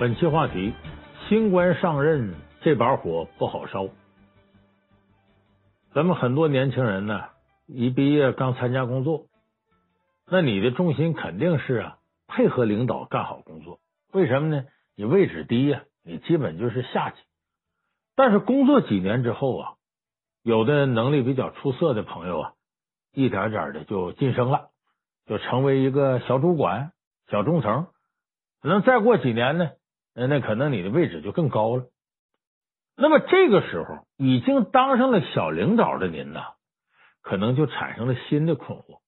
本期话题：新官上任，这把火不好烧。咱们很多年轻人呢，一毕业刚参加工作，那你的重心肯定是啊，配合领导干好工作。为什么呢？你位置低呀，你基本就是下级。但是工作几年之后啊，有的能力比较出色的朋友啊，一点点的就晋升了，就成为一个小主管、小中层。可能再过几年呢，那可能你的位置就更高了。那么这个时候，已经当上了小领导的您呢，可能就产生了新的困惑。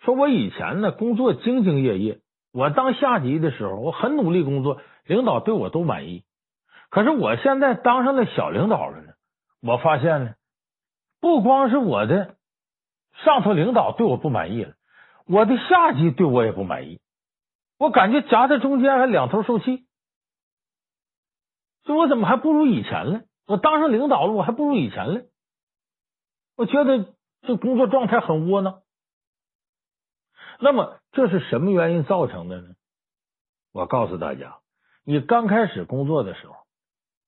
说我以前呢，工作兢兢业业，我当下级的时候，我很努力工作，领导对我都满意。可是我现在当上了小领导了呢，我发现呢，不光是我的上头领导对我不满意了，我的下级对我也不满意。我感觉夹在中间还两头受气，就我怎么还不如以前了？我当上领导了，我还不如以前了。我觉得这工作状态很窝囊。那么这是什么原因造成的呢？我告诉大家，你刚开始工作的时候，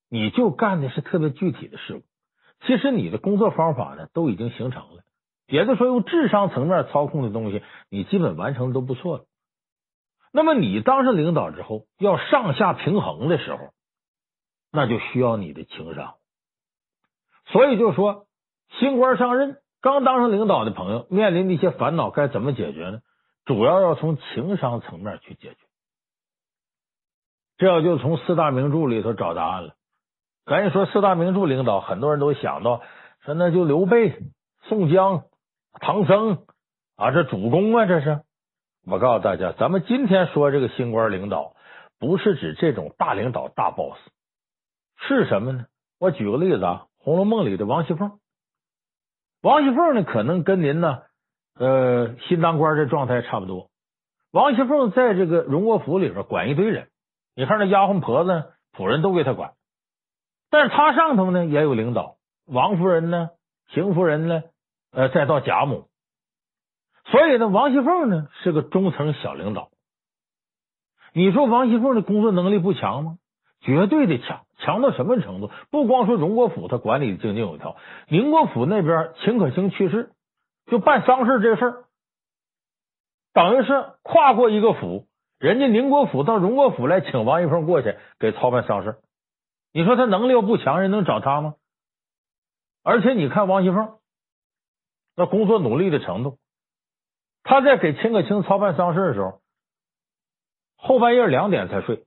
你就干的是特别具体的事务，其实你的工作方法呢都已经形成了，也就是说用智商层面操控的东西，你基本完成的都不错了。那么你当上领导之后，要上下平衡的时候，那就需要你的情商。所以就说，新官上任，刚当上领导的朋友面临的一些烦恼该怎么解决呢？主要要从情商层面去解决。这要就从四大名著里头找答案了。赶紧说四大名著领导，很多人都想到说那就刘备、宋江、唐僧啊，这主公啊，这是。我告诉大家，咱们今天说这个新官领导，不是指这种大领导、大 boss，是什么呢？我举个例子啊，《红楼梦》里的王熙凤，王熙凤呢，可能跟您呢，呃，新当官的状态差不多。王熙凤在这个荣国府里边管一堆人，你看那丫鬟婆子、仆人都归她管，但是她上头呢也有领导，王夫人呢、邢夫人呢，呃，再到贾母。所以呢，王熙凤呢是个中层小领导。你说王熙凤的工作能力不强吗？绝对的强，强到什么程度？不光说荣国府他管理的井井有条，宁国府那边秦可卿去世，就办丧事这事儿，等于是跨过一个府，人家宁国府到荣国府来请王熙凤过去给操办丧事。你说他能力又不强，人能找他吗？而且你看王熙凤那工作努力的程度。他在给秦可卿操办丧事的时候，后半夜两点才睡，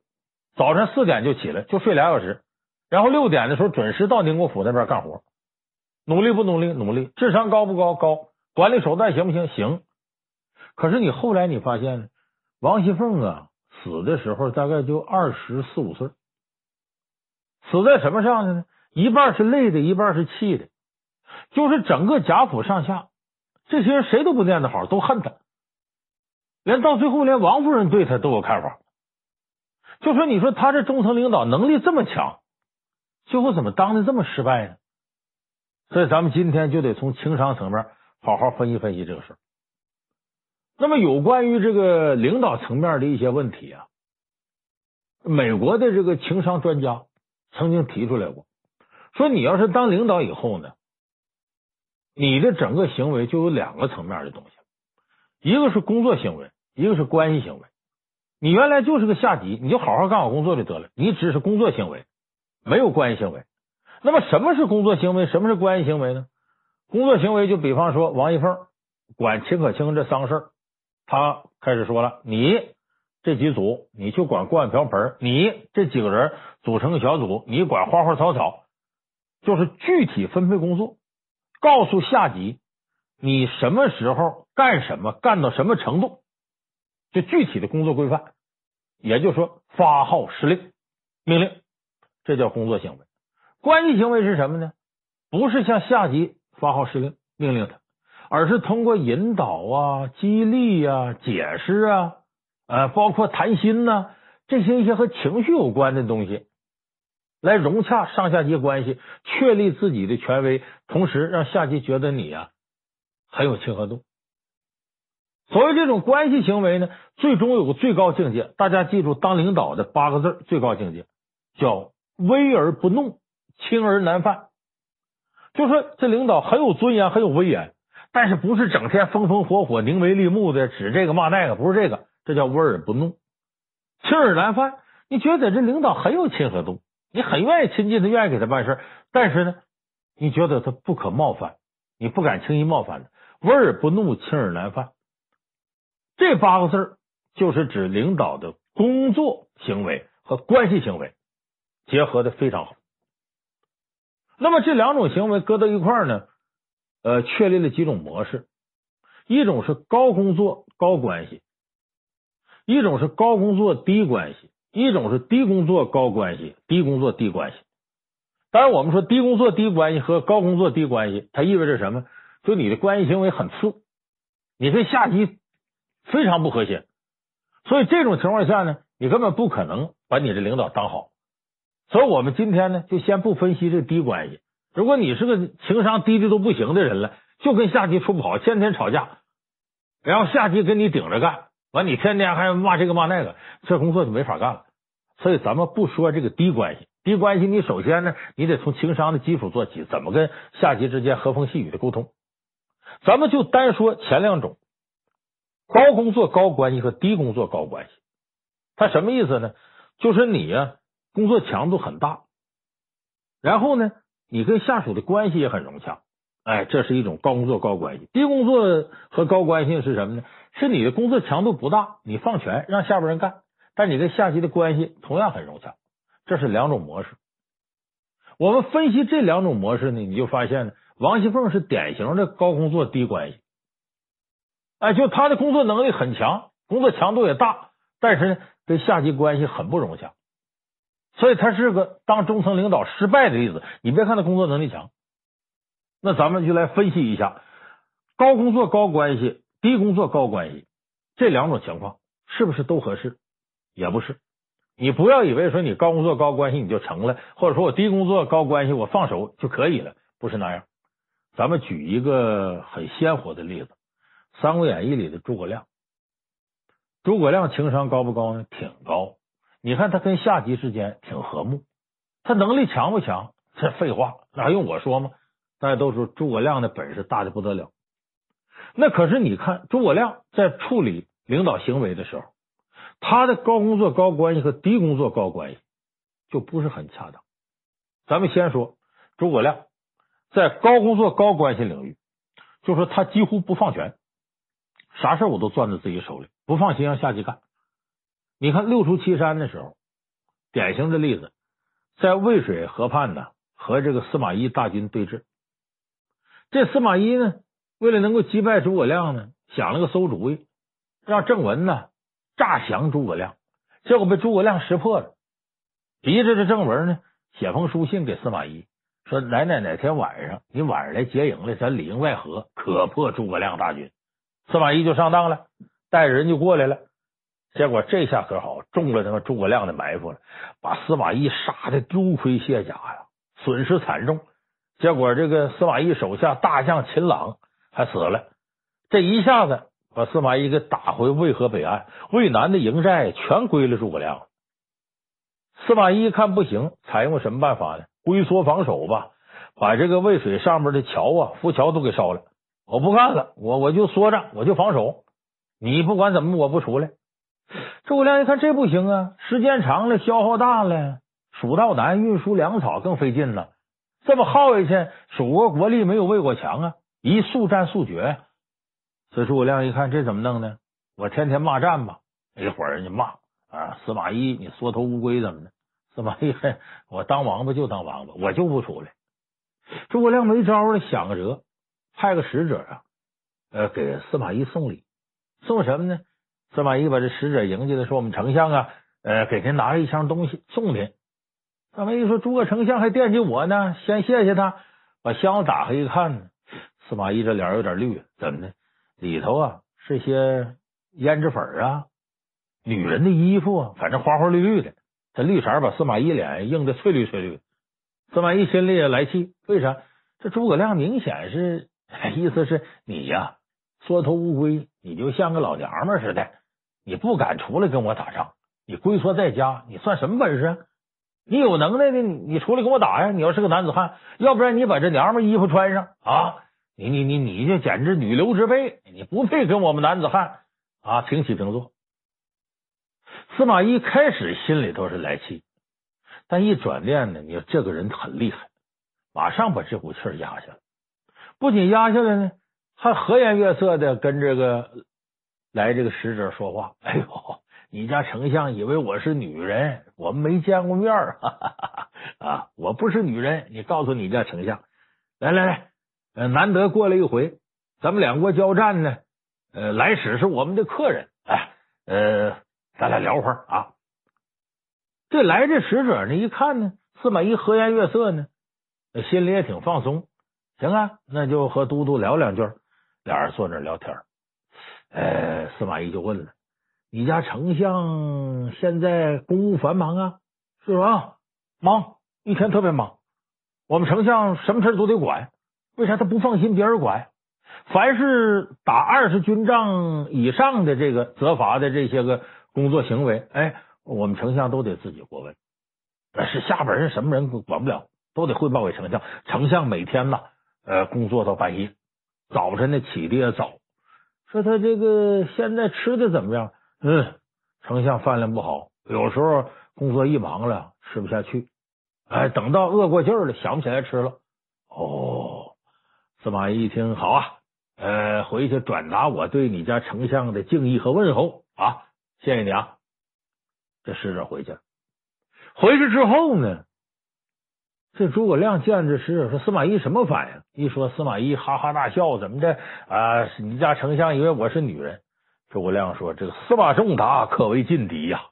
早晨四点就起来，就睡俩小时，然后六点的时候准时到宁国府那边干活。努力不努力？努力。智商高不高？高。管理手段行不行？行。可是你后来你发现呢，王熙凤啊死的时候大概就二十四五岁，死在什么上的呢？一半是累的，一半是气的，就是整个贾府上下。这些人谁都不念他好，都恨他，连到最后连王夫人对他都有看法。就说你说他这中层领导能力这么强，最后怎么当的这么失败呢？所以咱们今天就得从情商层面好好分析分析这个事儿。那么有关于这个领导层面的一些问题啊，美国的这个情商专家曾经提出来过，说你要是当领导以后呢。你的整个行为就有两个层面的东西，一个是工作行为，一个是关系行为。你原来就是个下级，你就好好干好工作就得了。你只是工作行为，没有关系行为。那么什么是工作行为？什么是关系行为呢？工作行为就比方说王一凤管秦可卿这丧事，他开始说了：“你这几组，你去管锅碗瓢盆；你这几个人组成个小组，你管花花草草，就是具体分配工作。”告诉下级，你什么时候干什么，干到什么程度，就具体的工作规范。也就是说，发号施令、命令，这叫工作行为。关系行为是什么呢？不是向下级发号施令、命令他，而是通过引导啊、激励啊、解释啊，呃，包括谈心呐、这些一些和情绪有关的东西。来融洽上下级关系，确立自己的权威，同时让下级觉得你、啊、很有亲和度。所谓这种关系行为呢，最终有个最高境界。大家记住，当领导的八个字最高境界叫威而不怒，轻而难犯。就说这领导很有尊严，很有威严，但是不是整天风风火火、凝眉立目的指这个骂那个，不是这个，这叫威而不怒，轻而难犯。你觉得这领导很有亲和度，你很愿意亲近他，愿意给他办事，但是呢，你觉得他不可冒犯，你不敢轻易冒犯他。威而不怒，轻而难犯。这八个字就是指领导的工作行为和关系行为结合的非常好。那么这两种行为搁到一块儿呢，呃，确立了几种模式：一种是高工作高关系，一种是高工作低关系，一种是低工作高关系，低工作低关系。当然，我们说低工作低关系和高工作低关系，它意味着什么？就你的关系行为很次，你跟下级。非常不和谐，所以这种情况下呢，你根本不可能把你的领导当好。所以我们今天呢，就先不分析这低关系。如果你是个情商低的都不行的人了，就跟下级处不好，天天吵架，然后下级跟你顶着干，完你天天还骂这个骂那个，这工作就没法干了。所以咱们不说这个低关系，低关系你首先呢，你得从情商的基础做起，怎么跟下级之间和风细雨的沟通。咱们就单说前两种。高工作高关系和低工作高关系，他什么意思呢？就是你呀、工作强度很大，然后呢，你跟下属的关系也很融洽，哎，这是一种高工作高关系。低工作和高关系是什么呢？是你的工作强度不大，你放权让下边人干，但你跟下级的关系同样很融洽，这是两种模式。我们分析这两种模式呢，你就发现呢，王熙凤是典型的高工作低关系。哎，就他的工作能力很强，工作强度也大，但是呢，跟下级关系很不融洽，所以他是个当中层领导失败的例子。你别看他工作能力强，那咱们就来分析一下高工作高关系、低工作高关系这两种情况是不是都合适？也不是。你不要以为说你高工作高关系你就成了，或者说我低工作高关系我放手就可以了，不是那样。咱们举一个很鲜活的例子。《三国演义》里的诸葛亮，诸葛亮情商高不高呢？挺高。你看他跟下级之间挺和睦，他能力强不强？这废话，那还用我说吗？大家都说诸葛亮的本事大的不得了。那可是你看诸葛亮在处理领导行为的时候，他的高工作高关系和低工作高关系就不是很恰当。咱们先说诸葛亮在高工作高关系领域，就说他几乎不放权。啥事我都攥在自己手里，不放心让下级干。你看六出祁山的时候，典型的例子，在渭水河畔呢，和这个司马懿大军对峙。这司马懿呢，为了能够击败诸葛亮呢，想了个馊主意，让郑文呢诈降诸葛亮，结果被诸葛亮识破了，逼着这郑文呢写封书信给司马懿，说哪哪哪天晚上你晚上来劫营来，咱里应外合，可破诸葛亮大军。司马懿就上当了，带着人就过来了。结果这下可好，中了他妈诸葛亮的埋伏了，把司马懿杀的丢盔卸甲呀，损失惨重。结果这个司马懿手下大将秦朗还死了，这一下子把司马懿给打回渭河北岸，渭南的营寨全归了诸葛亮。司马懿一看不行，采用什么办法呢？龟缩防守吧，把这个渭水上面的桥啊、浮桥都给烧了。我不干了，我我就缩着，我就防守。你不管怎么，我不出来。诸葛亮一看这不行啊，时间长了，消耗大了，蜀道难，运输粮草更费劲了。这么耗下去，蜀国国力没有魏国强啊，一速战速决。所以诸葛亮一看这怎么弄呢？我天天骂战吧，一会儿人家骂啊，司马懿你缩头乌龟怎么的？司马懿我当王八就当王八，我就不出来。诸葛亮没招了，想个辙。派个使者啊，呃，给司马懿送礼，送什么呢？司马懿把这使者迎进来，说：“我们丞相啊，呃，给您拿了一箱东西送您。”司马懿说：“诸葛丞相还惦记我呢，先谢谢他。”把箱子打开一看，司马懿这脸有点绿，怎么的？里头啊是些胭脂粉啊，女人的衣服啊，反正花花绿绿的。这绿色把司马懿脸映的翠绿翠绿。司马懿心里也来气，为啥？这诸葛亮明显是。意思是你呀，缩头乌龟，你就像个老娘们似的，你不敢出来跟我打仗，你龟缩在家，你算什么本事啊？你有能耐的，你出来跟我打呀！你要是个男子汉，要不然你把这娘们衣服穿上啊！你你你你这简直女流之辈，你不配跟我们男子汉啊平起平坐。司马懿开始心里头是来气，但一转念呢，你说这个人很厉害，马上把这股气压下来。不仅压下来呢，还和颜悦色的跟这个来这个使者说话。哎呦，你家丞相以为我是女人，我们没见过面啊！我不是女人，你告诉你家丞相，来来来。呃，难得过来一回，咱们两国交战呢。呃，来使是我们的客人，哎，呃，咱俩聊会儿啊。这来这使者呢，一看呢，司马懿和颜悦色呢，心里也挺放松。行啊，那就和都督聊两句。俩人坐那聊天。呃，司马懿就问了：“你家丞相现在公务繁忙啊？”是吧？忙，一天特别忙。我们丞相什么事都得管。为啥他不放心别人管？凡是打二十军仗以上的这个责罚的这些个工作行为，哎，我们丞相都得自己过问。但是下边人什么人管不了，都得汇报给丞相。丞相每天呐，呃，工作到半夜，早晨呢起的也早。说他这个现在吃的怎么样？嗯，丞相饭量不好，有时候工作一忙了吃不下去。哎，等到饿过劲儿了，想不起来吃了。哦。司马懿一听，好啊，呃，回去转达我对你家丞相的敬意和问候啊，谢谢你啊。这使者回去了，回去之后呢，这诸葛亮见这使者说：“司马懿什么反应？”一说司马懿哈哈大笑，怎么的啊？你家丞相以为我是女人？诸葛亮说：“这个司马仲达可为劲敌呀，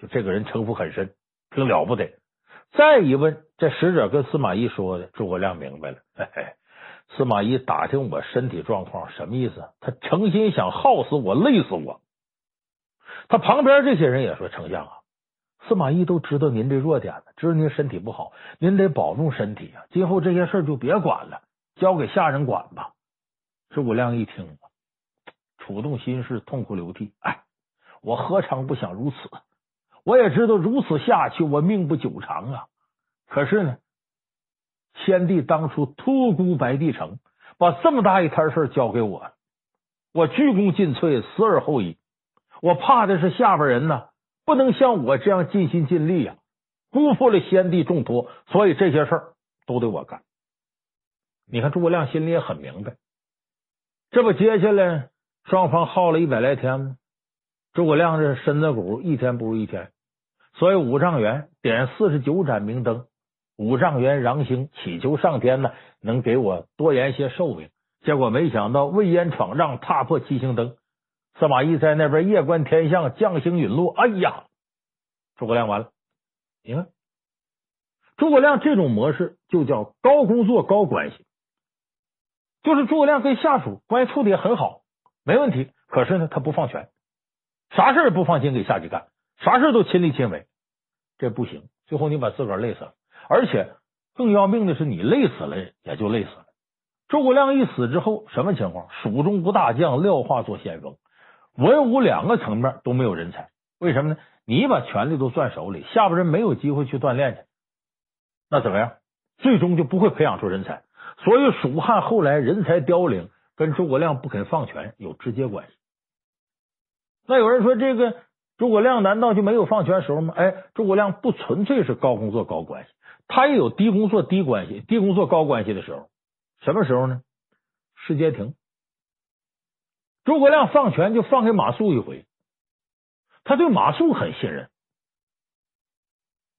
就这个人城府很深，挺了不得。”再一问，这使者跟司马懿说的，诸葛亮明白了，嘿嘿。司马懿打听我身体状况，什么意思？他诚心想耗死我，累死我。他旁边这些人也说：“丞相啊，司马懿都知道您这弱点了，知道您身体不好，您得保重身体啊。今后这些事就别管了，交给下人管吧。”诸葛亮一听，触动心事，痛哭流涕。哎，我何尝不想如此？我也知道如此下去，我命不久长啊。可是呢？先帝当初托孤白帝城，把这么大一摊事交给我，我鞠躬尽瘁，死而后已。我怕的是下边人呢，不能像我这样尽心尽力呀，辜负了先帝重托，所以这些事儿都得我干。你看诸葛亮心里也很明白，这不接下来双方耗了一百来天吗？诸葛亮这身子骨一天不如一天，所以五丈原点四十九盏明灯。五丈原禳星祈求上天呢，能给我多延些寿命。结果没想到魏延闯帐，踏破七星灯。司马懿在那边夜观天象，将星陨落。哎呀，诸葛亮完了。你看，诸葛亮这种模式就叫高工作高关系，就是诸葛亮跟下属关系处的也很好，没问题。可是呢，他不放权，啥事也不放心给下级干，啥事都亲力亲为，这不行。最后你把自个儿累死了。而且更要命的是，你累死了也就累死了。诸葛亮一死之后，什么情况？蜀中无大将，廖化做先锋，文武两个层面都没有人才。为什么呢？你把权力都攥手里，下边人没有机会去锻炼去，那怎么样？最终就不会培养出人才。所以蜀汉后来人才凋零，跟诸葛亮不肯放权有直接关系。那有人说这个诸葛亮难道就没有放权时候吗？哎，诸葛亮不纯粹是高工作高关系。他也有低工作低关系、低工作高关系的时候，什么时候呢？世街亭，诸葛亮放权就放给马谡一回，他对马谡很信任，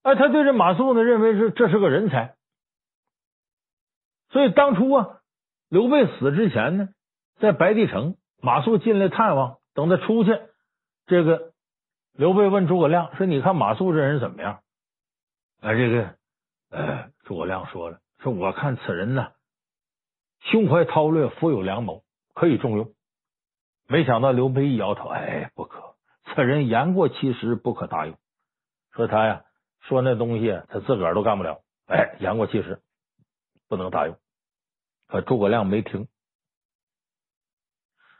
哎，他对这马谡呢认为是这是个人才，所以当初啊，刘备死之前呢，在白帝城，马谡进来探望，等他出去，这个刘备问诸葛亮说：“你看马谡这人怎么样？”哎，这个。呃，诸葛亮说了：“说我看此人呢，胸怀韬略，富有良谋，可以重用。”没想到刘备一摇头：“哎，不可，此人言过其实，不可大用。说他呀，说那东西他自个儿都干不了。哎，言过其实，不能大用。”可诸葛亮没听。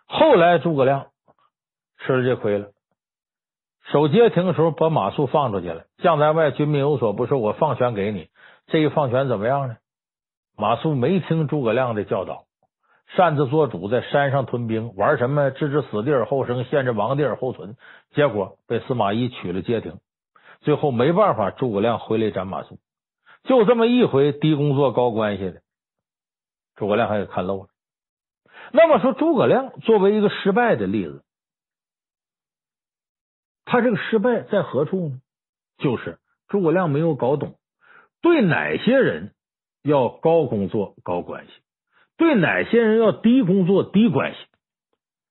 后来诸葛亮吃了这亏了，守街亭的时候把马谡放出去了。将在外，军民有所不受，我放权给你。这一放权怎么样呢？马谡没听诸葛亮的教导，擅自做主，在山上屯兵，玩什么置之死地而后生，陷之亡地而后存，结果被司马懿取了街亭。最后没办法，诸葛亮回来斩马谡。就这么一回低工作高关系的，诸葛亮还给看漏了。那么说，诸葛亮作为一个失败的例子，他这个失败在何处呢？就是诸葛亮没有搞懂，对哪些人要高工作高关系，对哪些人要低工作低关系，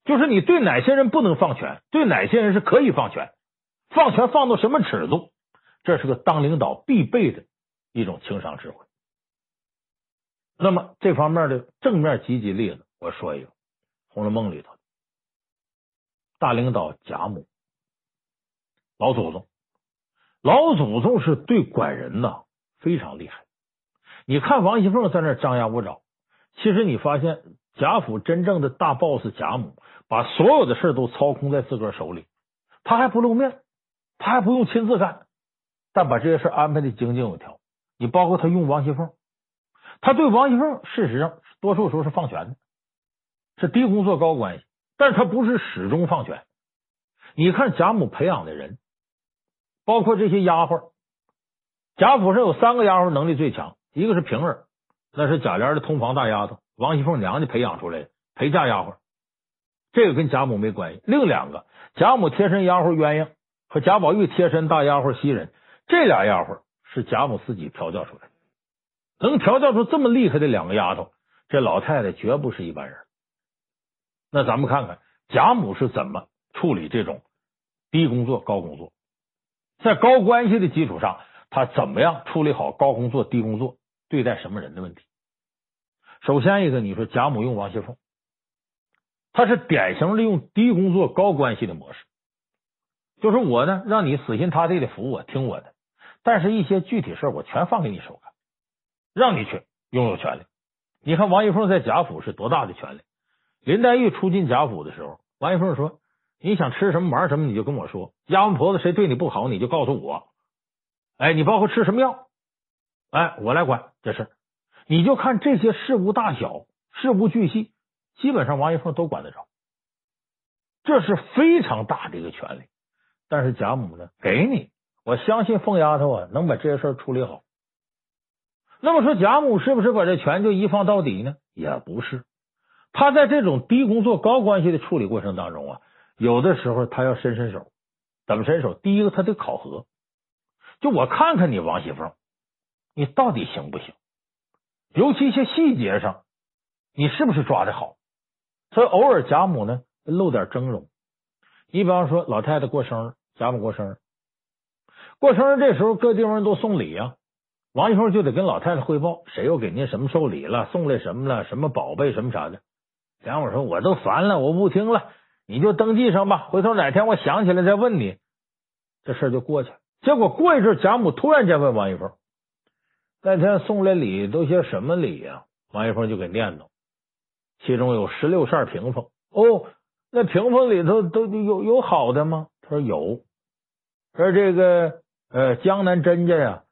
就是你对哪些人不能放权，对哪些人是可以放权，放权放到什么尺度，这是个当领导必备的一种情商智慧。那么这方面的正面积极例子。我说一个《红楼梦》里头大领导贾母，老祖宗，老祖宗是对管人呐非常厉害。你看王熙凤在那张牙舞爪，其实你发现贾府真正的大 boss 贾母，把所有的事都操控在自个儿手里，他还不露面，他还不用亲自干，但把这些事安排的井井有条。你包括他用王熙凤，他对王熙凤事实上多数时候是放权的。是低工作高关系，但是他不是始终放权。你看贾母培养的人，包括这些丫鬟，贾府上有三个丫鬟能力最强，一个是平儿，那是贾琏的通房大丫头，王熙凤娘家培养出来的陪嫁丫鬟，这个跟贾母没关系。另两个，贾母贴身丫鬟鸳鸯和贾宝玉贴身大丫鬟袭人，这俩丫鬟是贾母自己调教出来的，能调教出这么厉害的两个丫头，这老太太绝不是一般人。那咱们看看贾母是怎么处理这种低工作高工作，在高关系的基础上，他怎么样处理好高工作低工作对待什么人的问题？首先一个，你说贾母用王熙凤，他是典型利用低工作高关系的模式，就是我呢让你死心塌地的服我听我的，但是一些具体事我全放给你手干，让你去拥有权利。你看王熙凤在贾府是多大的权利？林黛玉初进贾府的时候，王熙凤说：“你想吃什么玩什么，你就跟我说。丫鬟婆子谁对你不好，你就告诉我。哎，你包括吃什么药，哎，我来管这事。你就看这些事无大小、事无巨细，基本上王熙凤都管得着。这是非常大的一个权利。但是贾母呢，给你，我相信凤丫头啊，能把这些事处理好。那么说，贾母是不是把这权就一放到底呢？也不是。”他在这种低工作高关系的处理过程当中啊，有的时候他要伸伸手，怎么伸手？第一个，他得考核，就我看看你王熙凤，你到底行不行？尤其一些细节上，你是不是抓的好？所以偶尔贾母呢露点峥嵘。你比方说老太太过生日，贾母过生日，过生日这时候各地方都送礼呀、啊。王熙凤就得跟老太太汇报，谁又给您什么寿礼了，送来什么了，什么宝贝什么啥的。贾母说：“我都烦了，我不听了，你就登记上吧。回头哪天我想起来再问你，这事儿就过去了。结果过一阵，贾母突然间问王熙凤：‘那天送来礼都些什么礼呀、？’王一凤就给念叨，其中有十六扇屏风。哦，那屏风里头都有有好的吗？他说有。说这个呃，江南甄家呀，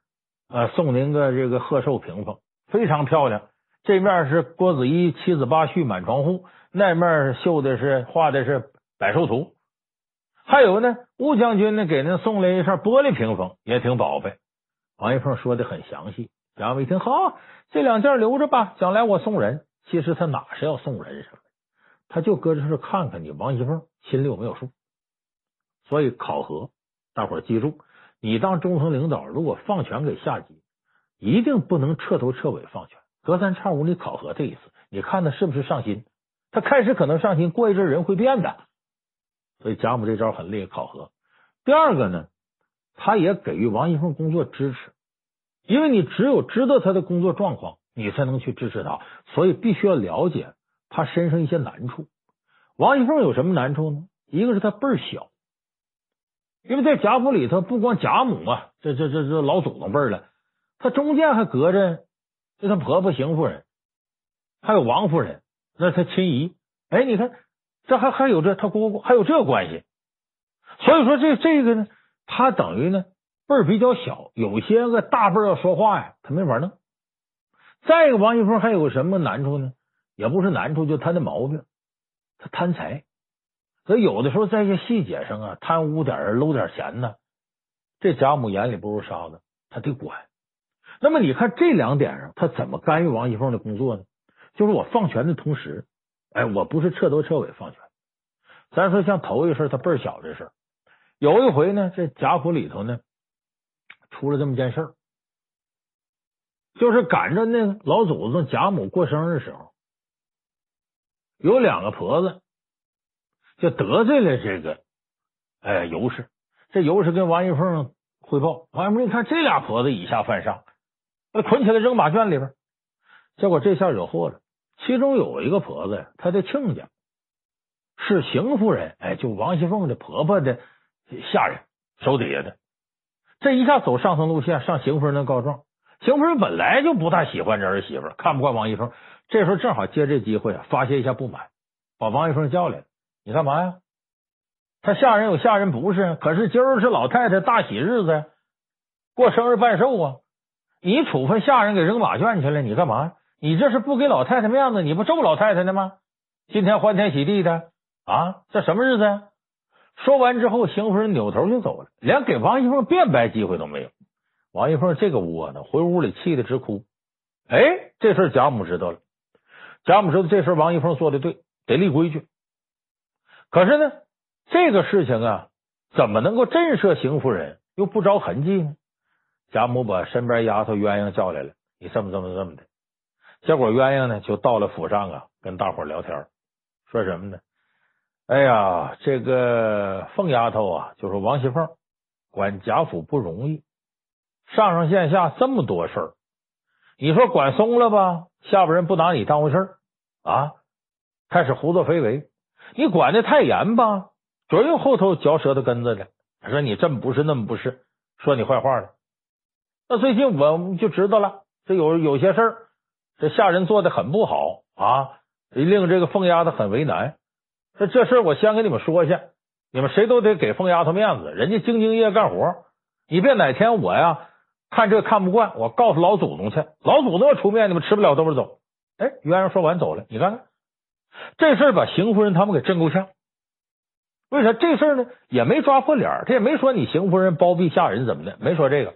啊，送您个这个贺寿屏风，非常漂亮。”这面是郭子仪七子八婿满床户，那面绣的是画的是百寿图，还有呢，吴将军呢给您送来一扇玻璃屏风，也挺宝贝。王一凤说的很详细，贾母一听，好，这两件留着吧，将来我送人。其实他哪是要送人什么，他就搁这是看看你王熙凤心里有没有数。所以考核，大伙儿记住，你当中层领导，如果放权给下级，一定不能彻头彻尾放权。隔三差五你考核他一次，你看他是不是上心？他开始可能上心，过一阵人会变的。所以贾母这招很厉害，考核。第二个呢，他也给予王熙凤工作支持，因为你只有知道他的工作状况，你才能去支持他。所以必须要了解他身上一些难处。王熙凤有什么难处呢？一个是他辈儿小，因为在贾府里头，不光贾母啊，这这这这老祖宗辈儿了，他中间还隔着。这他婆婆邢夫人，还有王夫人，那他亲姨。哎，你看这还还有这他姑姑还有这关系，所以说这这个呢，他等于呢辈儿比较小，有些个大辈儿要说话呀，他没法弄。再一个，王一凤还有什么难处呢？也不是难处，就他的毛病，他贪财，所以有的时候在一些细节上啊，贪污点儿、搂点钱呢，这贾母眼里不如沙子，他得管。那么你看这两点上，他怎么干预王一凤的工作呢？就是我放权的同时，哎，我不是彻头彻尾放权。咱说像头一事，他辈儿小这事儿，有一回呢，这贾府里头呢出了这么件事儿，就是赶着那老祖宗贾母过生日时候，有两个婆子就得罪了这个哎尤氏。这尤氏跟王熙凤汇报，王熙凤一看这俩婆子以下犯上，那捆起来扔马圈里边。结果这下惹祸了。其中有一个婆子呀，她的亲家是邢夫人，哎，就王熙凤的婆婆的下人，手底下的。这一下走上层路线，上邢夫人那告状。邢夫人本来就不大喜欢这儿媳妇，看不惯王一峰。这时候正好借这机会啊，发泄一下不满，把王一峰叫来了。你干嘛呀？他下人有下人不是，可是今儿是老太太大喜日子，过生日办寿啊。你处分下人给扔马圈去了，你干嘛？你这是不给老太太面子，你不咒老太太呢吗？今天欢天喜地的啊，这什么日子呀？说完之后，邢夫人扭头就走了，连给王一凤辩白机会都没有。王一凤这个窝囊，回屋里气得直哭。哎，这事贾母知道了，贾母知道这事王一凤做的对，得立规矩。可是呢，这个事情啊，怎么能够震慑邢夫人又不着痕迹呢？贾母把身边丫头鸳鸯叫来了，你这么这么这么的。结果鸳鸯呢就到了府上啊，跟大伙聊天，说什么呢？哎呀，这个凤丫头啊，就是王熙凤，管贾府不容易，上上下下这么多事儿，你说管松了吧，下边人不拿你当回事儿啊，开始胡作非为；你管的太严吧，准有后头嚼舌头根子的，说你这么不是那么不是，说你坏话的。那最近我们就知道了，这有有些事儿。这下人做的很不好啊，令这个凤丫头很为难。这这事我先跟你们说一下，你们谁都得给凤丫头面子，人家兢兢业业干活，你别哪天我呀看这看不惯，我告诉老祖宗去，老祖宗要出面，你们吃不了兜着走。哎，鸳鸯说完走了，你看看这事把邢夫人他们给震够呛。为啥这事呢？也没抓破脸，他也没说你邢夫人包庇下人怎么的，没说这个。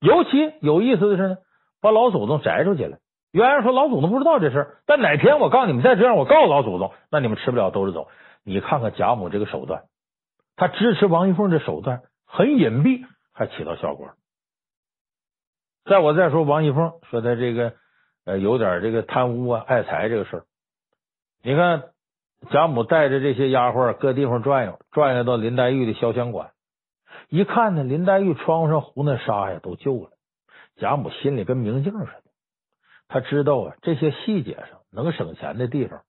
尤其有意思的是呢。把老祖宗摘出去了。原来说老祖宗不知道这事，但哪天我告诉你们再这样，我告诉老祖宗，那你们吃不了兜着走。你看看贾母这个手段，他支持王熙凤这手段很隐蔽，还起到效果。再我再说王熙凤说他这个呃有点这个贪污啊、爱财这个事儿。你看贾母带着这些丫鬟各地方转悠，转悠到林黛玉的潇湘馆，一看呢，林黛玉窗户上糊那纱呀都旧了。贾母心里跟明镜似的，他知道啊，这些细节上能省钱的地方，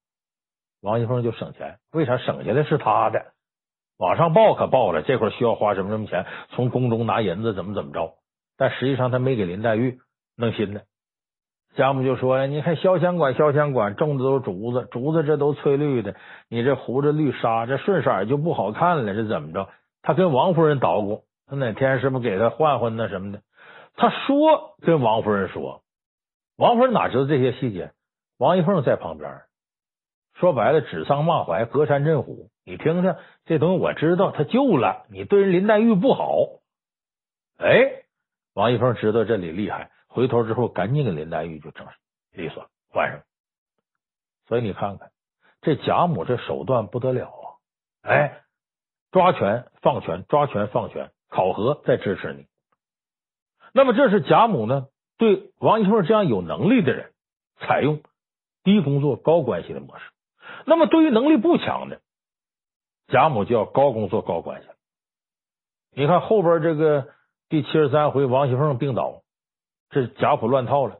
王熙凤就省钱。为啥省下来是他的？往上报可报了，这块需要花什么什么钱，从宫中拿银子怎么怎么着。但实际上他没给林黛玉弄新的。贾母就说：“你看潇湘馆，潇湘馆种的都是竹子，竹子这都翠绿的，你这糊着绿纱，这顺色就不好看了，这怎么着？”他跟王夫人捣鼓，他哪天是不是给他换换那什么的？他说跟王夫人说，王夫人哪知道这些细节？王一凤在旁边，说白了指桑骂槐，隔山震虎。你听听这东西，我知道他旧了，你对人林黛玉不好。哎，王一凤知道这里厉害，回头之后赶紧给林黛玉就整利索换上。所以你看看这贾母这手段不得了啊！哎，抓权放权，抓权放权，考核再支持你。那么这是贾母呢，对王熙凤这样有能力的人，采用低工作高关系的模式。那么对于能力不强的，贾母就要高工作高关系。你看后边这个第七十三回，王熙凤病倒，这贾府乱套了，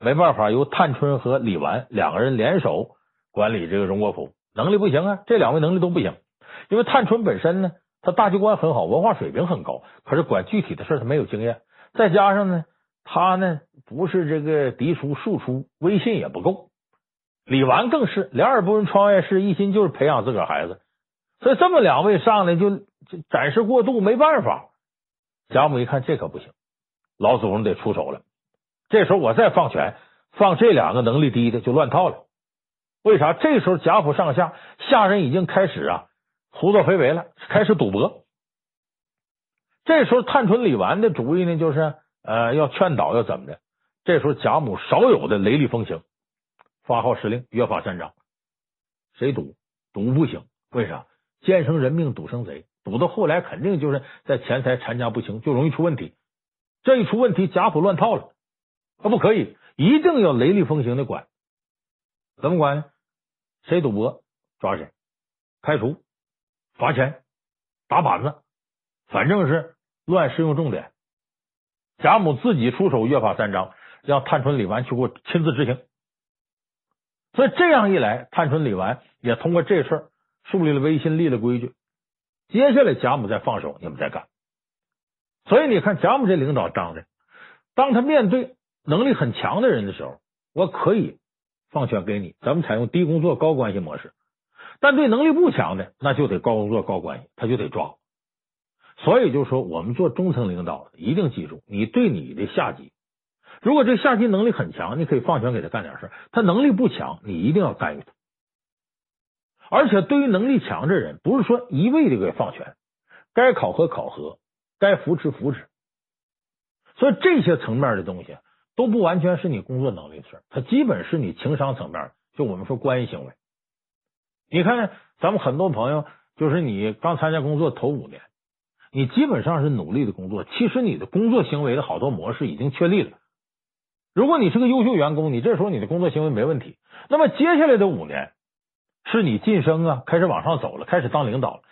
没办法，由探春和李纨两个人联手管理这个荣国府，能力不行啊，这两位能力都不行。因为探春本身呢，她大局观很好，文化水平很高，可是管具体的事她没有经验。再加上呢，他呢不是这个嫡出庶出，威信也不够。李纨更是两耳不闻窗外事，一心就是培养自个儿孩子。所以这么两位上来就就展示过度，没办法。贾母一看这可不行，老祖宗得出手了。这时候我再放权，放这两个能力低的就乱套了。为啥？这时候贾府上下下人已经开始啊胡作非为了，开始赌博。这时候探春、李纨的主意呢，就是呃要劝导，要怎么的？这时候贾母少有的雷厉风行，发号施令，约法三章。谁赌？赌不行。为啥？奸生人命，赌生贼。赌到后来，肯定就是在钱财缠家不清，就容易出问题。这一出问题，贾府乱套了。他不可以，一定要雷厉风行的管。怎么管呢？谁赌博抓谁，开除、罚钱、打板子，反正是乱适用重点。贾母自己出手，约法三章，让探春、李纨去给我亲自执行。所以这样一来，探春、李纨也通过这事儿树立了威信，立了规矩。接下来贾母再放手，你们再干。所以你看，贾母这领导当的，当他面对能力很强的人的时候，我可以放权给你，咱们采用低工作高关系模式。但对能力不强的，那就得高工作高关系，他就得抓。所以就说，我们做中层领导的，一定记住，你对你的下级，如果这下级能力很强，你可以放权给他干点事；他能力不强，你一定要干预他。而且，对于能力强的人，不是说一味的给放权，该考核考核，该扶持扶持。所以这些层面的东西都不完全是你工作能力的事，它基本是你情商层面，就我们说关系行为。你看，咱们很多朋友，就是你刚参加工作头五年，你基本上是努力的工作，其实你的工作行为的好多模式已经确立了。如果你是个优秀员工，你这时候你的工作行为没问题，那么接下来的五年。是你晋升啊，开始往上走了，开始当领导了。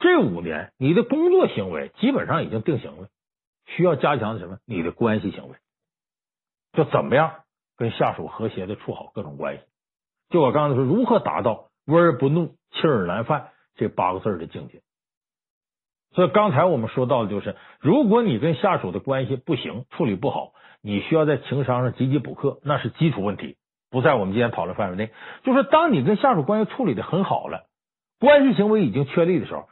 这五年你的工作行为基本上已经定型了，需要加强的什么？你的关系行为，就怎么样跟下属和谐的处好各种关系。就我刚才说，如何达到温而不怒、气而难犯这八个字的境界。所以刚才我们说到的就是，如果你跟下属的关系不行，处理不好，你需要在情商上积极补课，那是基础问题。不在我们今天讨论范围内。就是当你跟下属关系处理的很好了，关系行为已经确立的时候，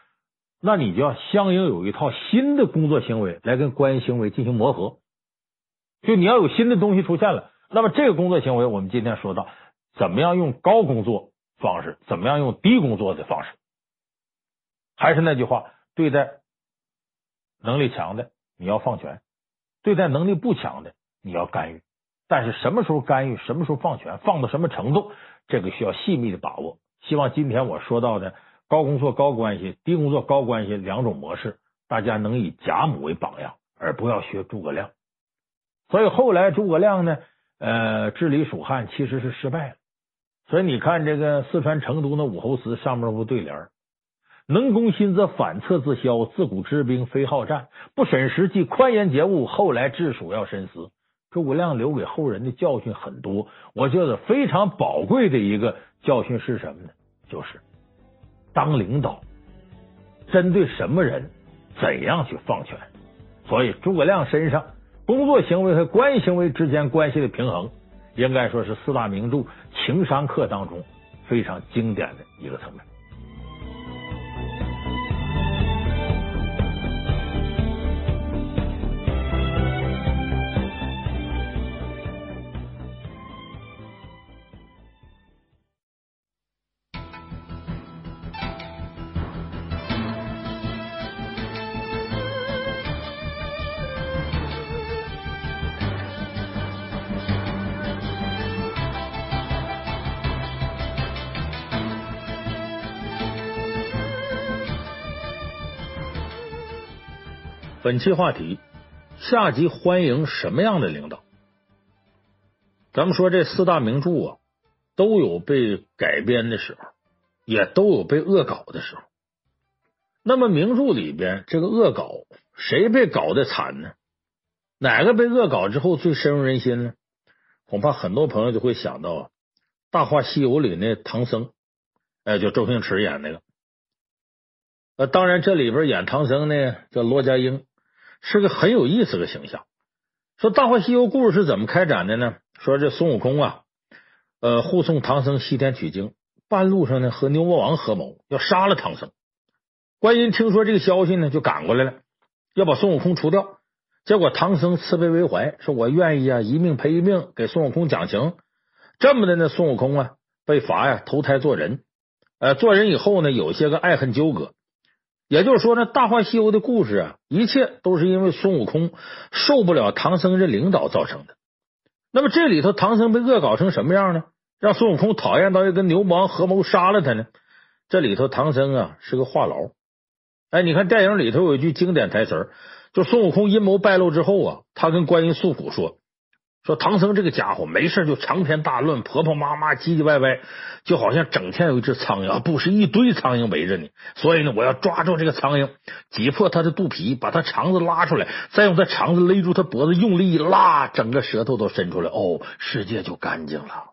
那你就要相应有一套新的工作行为来跟关系行为进行磨合。就你要有新的东西出现了，那么这个工作行为，我们今天说到怎么样用高工作方式，怎么样用低工作的方式。还是那句话，对待能力强的你要放权，对待能力不强的你要干预。但是什么时候干预，什么时候放权，放到什么程度，这个需要细密的把握。希望今天我说到的高工作高关系、低工作高关系两种模式，大家能以贾母为榜样，而不要学诸葛亮。所以后来诸葛亮呢，呃，治理蜀汉其实是失败了。所以你看这个四川成都那武侯祠上面不对联：能攻心则反侧自消，自古知兵非好战，不审时计，宽严节物，后来治蜀要深思。诸葛亮留给后人的教训很多，我觉得非常宝贵的一个教训是什么呢？就是当领导，针对什么人，怎样去放权。所以诸葛亮身上工作行为和关系行为之间关系的平衡，应该说是四大名著情商课当中非常经典的一个层面。本期话题：下集欢迎什么样的领导？咱们说这四大名著啊，都有被改编的时候，也都有被恶搞的时候。那么名著里边这个恶搞，谁被搞得惨呢？哪个被恶搞之后最深入人心呢？恐怕很多朋友就会想到《大话西游》里那唐僧，哎，就周星驰演那个。呃，当然这里边演唐僧呢，叫罗家英。是个很有意思的形象。说《大话西游》故事是怎么开展的呢？说这孙悟空啊，呃，护送唐僧西天取经，半路上呢和牛魔王合谋要杀了唐僧。观音听说这个消息呢，就赶过来了，要把孙悟空除掉。结果唐僧慈悲为怀，说我愿意啊，一命赔一命，给孙悟空讲情。这么的呢，孙悟空啊被罚呀投胎做人。呃，做人以后呢，有些个爱恨纠葛。也就是说呢，《大话西游》的故事啊，一切都是因为孙悟空受不了唐僧这领导造成的。那么这里头唐僧被恶搞成什么样呢？让孙悟空讨厌到要跟牛魔王合谋杀了他呢？这里头唐僧啊是个话痨。哎，你看电影里头有一句经典台词，就孙悟空阴谋败露之后啊，他跟观音诉苦说。说唐僧这个家伙没事就长篇大论、婆婆妈妈、唧唧歪歪，就好像整天有一只苍蝇，不是一堆苍蝇围着你。所以呢，我要抓住这个苍蝇，挤破他的肚皮，把他肠子拉出来，再用他肠子勒住他脖子，用力一拉，整个舌头都伸出来，哦，世界就干净了，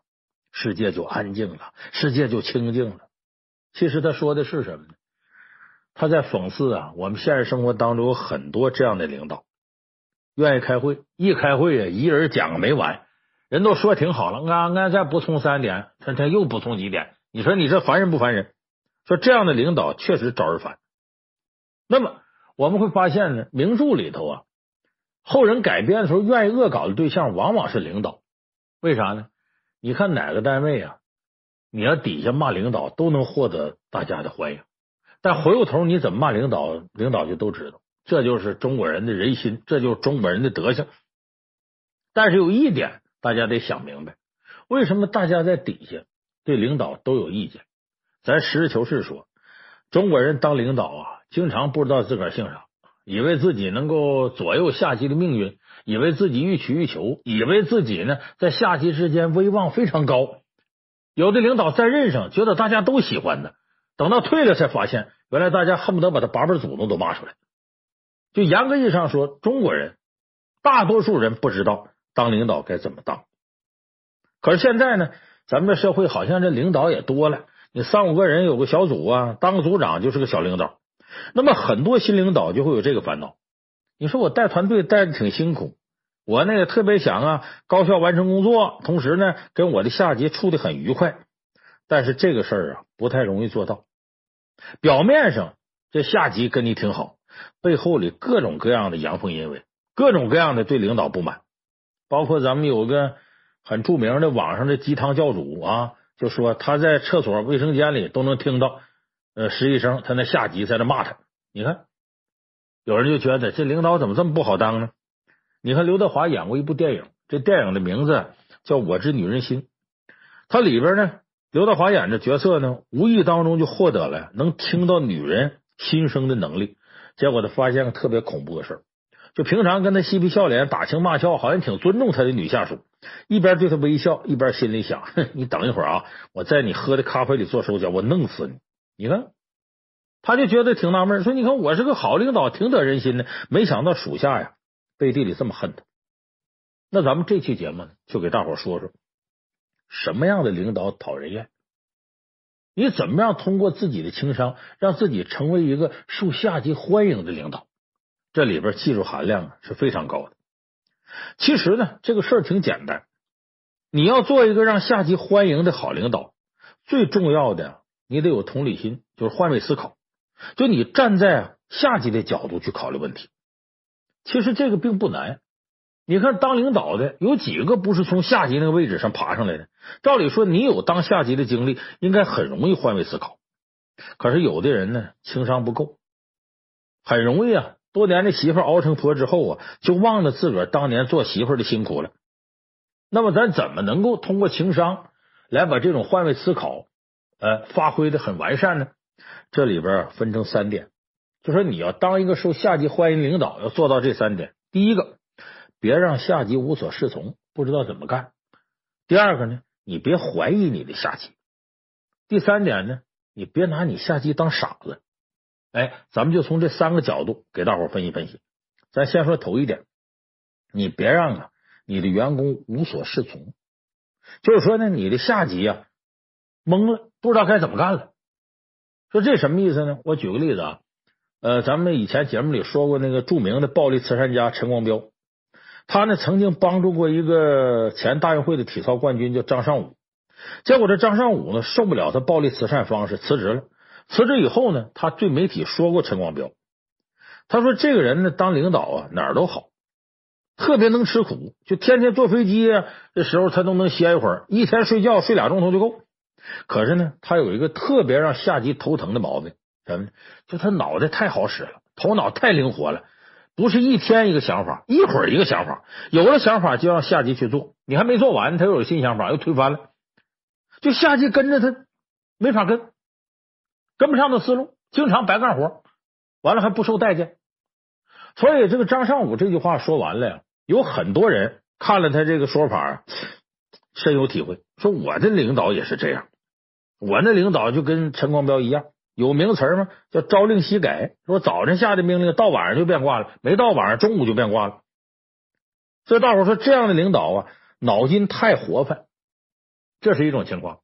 世界就安静了，世界就清净了。其实他说的是什么呢？他在讽刺啊，我们现实生活当中有很多这样的领导。愿意开会，一开会啊，一人讲个没完，人都说挺好了，俺俺再补充三点，他他又补充几点，你说你这烦人不烦人？说这样的领导确实招人烦。那么我们会发现呢，名著里头啊，后人改编的时候，愿意恶搞的对象往往是领导，为啥呢？你看哪个单位啊，你要底下骂领导都能获得大家的欢迎，但回过头你怎么骂领导，领导就都知道。这就是中国人的人心，这就是中国人的德行。但是有一点，大家得想明白：为什么大家在底下对领导都有意见？咱实事求是说，中国人当领导啊，经常不知道自个儿姓啥，以为自己能够左右下级的命运，以为自己欲取欲求，以为自己呢在下级之间威望非常高。有的领导在任上觉得大家都喜欢他，等到退了才发现，原来大家恨不得把他八辈祖宗都骂出来。就严格意义上说，中国人大多数人不知道当领导该怎么当。可是现在呢，咱们这社会好像这领导也多了，你三五个人有个小组啊，当个组长就是个小领导。那么很多新领导就会有这个烦恼。你说我带团队带的挺辛苦，我那个特别想啊高效完成工作，同时呢跟我的下级处的很愉快。但是这个事儿啊不太容易做到。表面上这下级跟你挺好。背后里各种各样的阳奉阴违，各种各样的对领导不满，包括咱们有个很著名的网上的鸡汤教主啊，就说他在厕所卫生间里都能听到呃实习生他那下级在那骂他。你看，有人就觉得这领导怎么这么不好当呢？你看刘德华演过一部电影，这电影的名字叫《我之女人心》，他里边呢，刘德华演的角色呢，无意当中就获得了能听到女人心声的能力。结果他发现个特别恐怖的事儿，就平常跟他嬉皮笑脸、打情骂俏，好像挺尊重他的女下属，一边对他微笑，一边心里想：哼，你等一会儿啊，我在你喝的咖啡里做手脚，我弄死你！你看，他就觉得挺纳闷，说：你看我是个好领导，挺得人心的，没想到属下呀背地里这么恨他。那咱们这期节目呢，就给大伙说说什么样的领导讨人厌。你怎么样通过自己的情商，让自己成为一个受下级欢迎的领导？这里边技术含量是非常高的。其实呢，这个事儿挺简单。你要做一个让下级欢迎的好领导，最重要的你得有同理心，就是换位思考。就你站在下级的角度去考虑问题。其实这个并不难。你看，当领导的有几个不是从下级那个位置上爬上来的？照理说，你有当下级的经历，应该很容易换位思考。可是有的人呢，情商不够，很容易啊，多年的媳妇熬成婆之后啊，就忘了自个儿当年做媳妇的辛苦了。那么，咱怎么能够通过情商来把这种换位思考呃发挥的很完善呢？这里边分成三点，就说你要当一个受下级欢迎领导，要做到这三点。第一个。别让下级无所适从，不知道怎么干。第二个呢，你别怀疑你的下级。第三点呢，你别拿你下级当傻子。哎，咱们就从这三个角度给大伙分析分析。咱先说头一点，你别让啊你的员工无所适从，就是说呢，你的下级啊懵了，不知道该怎么干了。说这什么意思呢？我举个例子啊，呃，咱们以前节目里说过那个著名的暴力慈善家陈光标。他呢曾经帮助过一个前大运会的体操冠军，叫张尚武。结果这张尚武呢受不了他暴力慈善方式，辞职了。辞职以后呢，他对媒体说过陈光标，他说这个人呢当领导啊哪儿都好，特别能吃苦，就天天坐飞机啊这时候他都能歇一会儿，一天睡觉睡俩钟头就够。可是呢，他有一个特别让下级头疼的毛病，什么呢？就他脑袋太好使了，头脑太灵活了，不是一天一个想法，一会儿一个想法，有了想法就让下级去做，你还没做完，他又有新想法，又推翻了，就下级跟着他没法跟。跟不上的思路，经常白干活，完了还不受待见。所以这个张尚武这句话说完了呀，有很多人看了他这个说法，深有体会。说我的领导也是这样，我那领导就跟陈光标一样，有名词吗？叫朝令夕改。说早晨下的命令，到晚上就变卦了；没到晚上，中午就变卦了。所以大伙说这样的领导啊，脑筋太活泛，这是一种情况。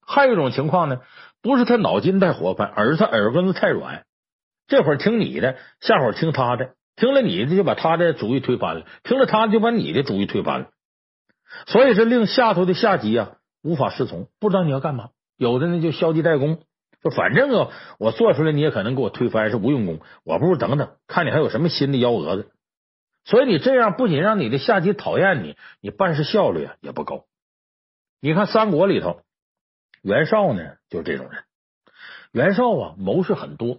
还有一种情况呢。不是他脑筋太活泛，而是他耳根子太软。这会儿听你的，下会儿听他的，听了你的就把他的主意推翻了，听了他的就把你的主意推翻了。所以这令下头的下级啊无法适从，不知道你要干嘛。有的呢就消极怠工，说反正啊我做出来你也可能给我推翻，是无用功，我不如等等，看你还有什么新的幺蛾子。所以你这样不仅让你的下级讨厌你，你办事效率啊也不高。你看三国里头。袁绍呢，就是这种人。袁绍啊，谋士很多，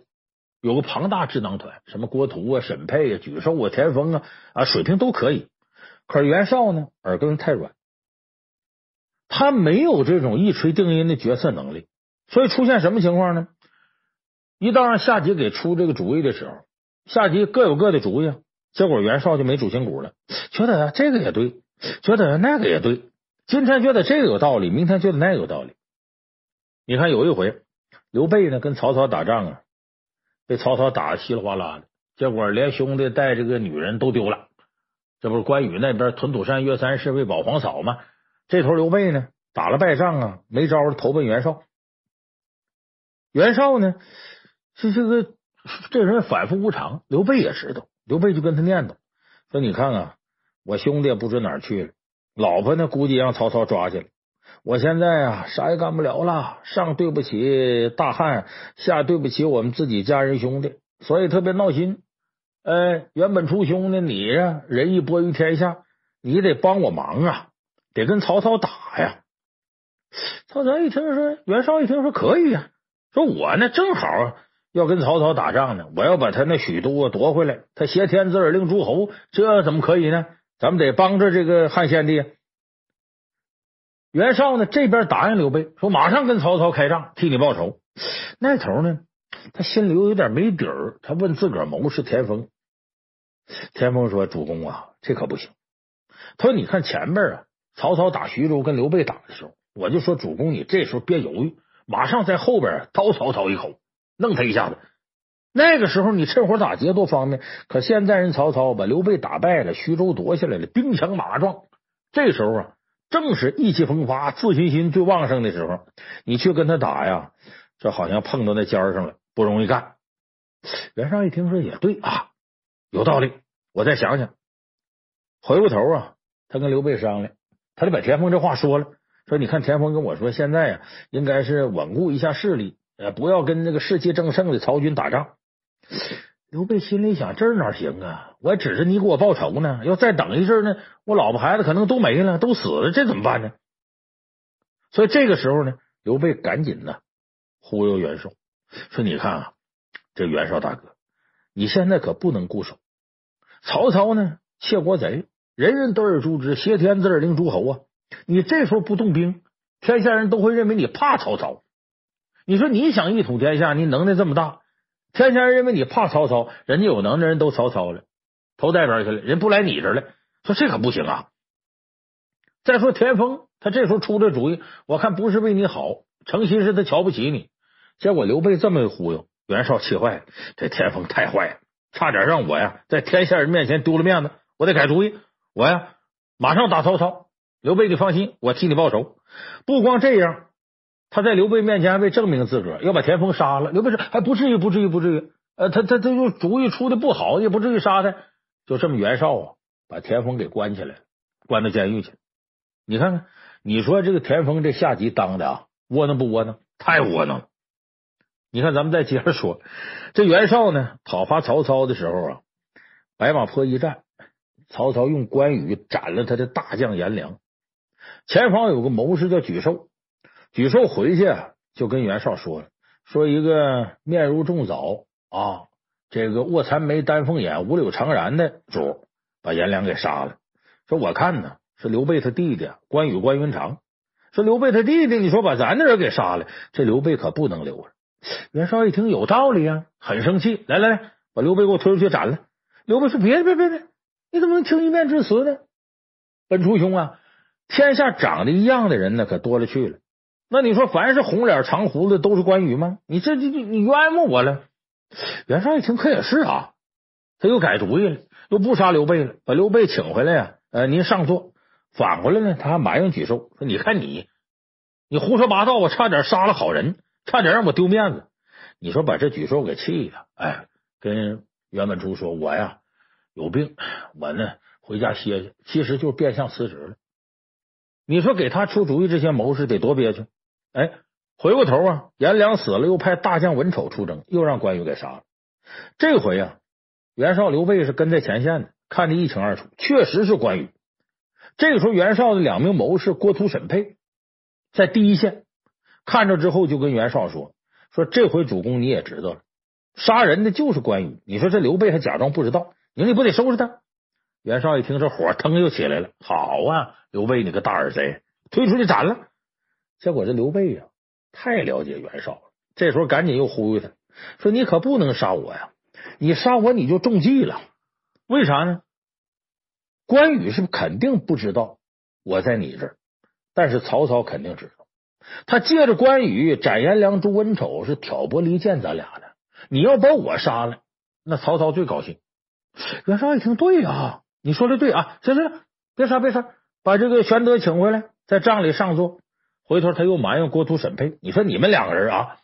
有个庞大智囊团，什么郭图啊、沈佩啊、沮授啊、田丰啊，啊，水平都可以。可是袁绍呢，耳根太软，他没有这种一锤定音的决策能力，所以出现什么情况呢？一到让下级给出这个主意的时候，下级各有各的主意，结果袁绍就没主心骨了，觉得这个也对，觉得那个也对，今天觉得这个有道理，明天觉得那个有道理。你看有一回，刘备呢跟曹操打仗啊，被曹操打的稀里哗啦的，结果连兄弟带这个女人都丢了。这不是关羽那边屯土山岳三世为保皇嫂吗？这头刘备呢打了败仗啊，没招，投奔袁绍。袁绍呢是这个这人反复无常，刘备也知道，刘备就跟他念叨说：“你看啊，我兄弟不知哪儿去了，老婆呢估计让曹操抓去了。”我现在啊，啥也干不了了，上对不起大汉，下对不起我们自己家人兄弟，所以特别闹心。哎，原本出兄弟，你呀，仁义播于天下，你得帮我忙啊，得跟曹操打呀。曹操一听说，袁绍一听说可以呀，说我呢正好要跟曹操打仗呢，我要把他那许都夺回来，他挟天子而令诸侯，这怎么可以呢？咱们得帮着这个汉献帝。袁绍呢，这边答应刘备说，马上跟曹操开仗，替你报仇。那头呢，他心里有点没底儿。他问自个儿谋士田丰，田丰说：“主公啊，这可不行。”他说：“你看前边啊，曹操打徐州跟刘备打的时候，我就说主公，你这时候别犹豫，马上在后边刀曹操一口，弄他一下子。那个时候你趁火打劫多方便。可现在人曹操把刘备打败了，徐州夺下来了，兵强马壮。这时候啊。”正是意气风发、自信心最旺盛的时候，你去跟他打呀，这好像碰到那尖上了，不容易干。袁绍一听说也对啊，有道理，我再想想。回过头啊，他跟刘备商量，他就把田丰这话说了，说你看田丰跟我说，现在呀，应该是稳固一下势力，呃，不要跟那个士气正盛的曹军打仗。刘备心里想：这哪行啊？我指着你给我报仇呢。要再等一阵呢，我老婆孩子可能都没了，都死了，这怎么办呢？所以这个时候呢，刘备赶紧呢忽悠袁绍说：“你看啊，这袁绍大哥，你现在可不能固守。曹操呢，窃国贼，人人得而诛之，挟天子而令诸侯啊！你这时候不动兵，天下人都会认为你怕曹操。你说你想一统天下，你能耐这么大？”天下人认为你怕曹操，人家有能耐人都曹操了，投代表去了，人不来你这儿了。说这可不行啊！再说田丰，他这时候出这主意，我看不是为你好，诚心是他瞧不起你。结果刘备这么一忽悠，袁绍气坏了，这田丰太坏了，差点让我呀在天下人面前丢了面子。我得改主意，我呀马上打曹操。刘备，你放心，我替你报仇。不光这样。他在刘备面前还为证明自个儿，要把田丰杀了。刘备说：“还不至于，不至于，不至于。呃，他他他就主意出的不好，也不至于杀他。就这么，袁绍啊，把田丰给关起来了，关到监狱去。你看看，你说这个田丰这下级当的啊，窝囊不窝囊？太窝囊了！你看，咱们再接着说，这袁绍呢讨伐曹操的时候啊，白马坡一战，曹操用关羽斩了他的大将颜良。前方有个谋士叫沮授，沮授回去就跟袁绍说了，说一个面如重枣啊，这个卧蚕眉、丹凤眼、五柳长髯的主，把颜良给杀了。说我看呢，是刘备他弟弟关羽关云长。说刘备他弟弟，你说把咱的人给杀了，这刘备可不能留了。袁绍一听有道理啊，很生气，来来来，把刘备给我推出去斩了。刘备说：“别别别别，你怎么能听一面之词呢？本初兄啊，天下长得一样的人呢，可多了去了。那你说，凡是红脸长胡子都是关羽吗？你这你你冤枉我了。”袁绍一听，可也是啊，他又改主意了，又不杀刘备了，把刘备请回来呀。呃，您上座。反过来呢，他还埋怨沮授说：“你看你，你胡说八道，我差点杀了好人，差点让我丢面子。你说把这沮授给气的，哎，跟袁本初说：我呀有病，我呢回家歇歇。其实就变相辞职了。你说给他出主意这些谋士得多憋屈？哎，回过头啊，颜良死了，又派大将文丑出征，又让关羽给杀了。这回啊，袁绍、刘备是跟在前线的，看得一清二楚，确实是关羽。”这个时候，袁绍的两名谋士郭图、审配在第一线看着之后，就跟袁绍说：“说这回主公你也知道了，杀人的就是关羽。你说这刘备还假装不知道，你说你不得收拾他？”袁绍一听，这火腾就起来了。好啊，刘备你个大耳贼，推出去斩了。结果这刘备呀，太了解袁绍了，这时候赶紧又呼吁他说：“你可不能杀我呀！你杀我你就中计了。为啥呢？”关羽是肯定不知道我在你这儿，但是曹操肯定知道。他借着关羽斩颜良、诛文丑，是挑拨离间咱俩的。你要把我杀了，那曹操最高兴。袁绍一听，对啊，你说的对啊，行行，别杀别杀，把这个玄德请回来，在帐里上座。回头他又埋怨郭图、审配，你说你们两个人啊，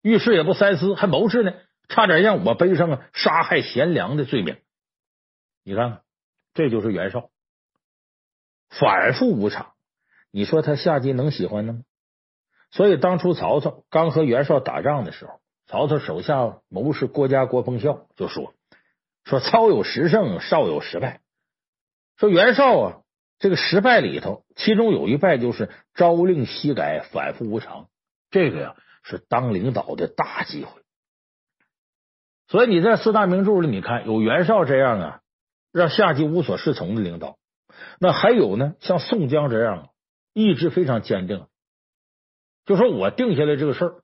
遇事也不三思，还谋事呢，差点让我背上啊杀害贤良的罪名。你看看。这就是袁绍，反复无常，你说他下级能喜欢呢？所以当初曹操刚和袁绍打仗的时候，曹操手下谋士郭嘉、郭奉孝就说：“说操有十胜，绍有十败。说袁绍啊，这个十败里头，其中有一败就是朝令夕改，反复无常。这个呀，是当领导的大机会。所以你在四大名著里，你看有袁绍这样啊。”让下级无所适从的领导，那还有呢？像宋江这样意志非常坚定，就说我定下来这个事儿，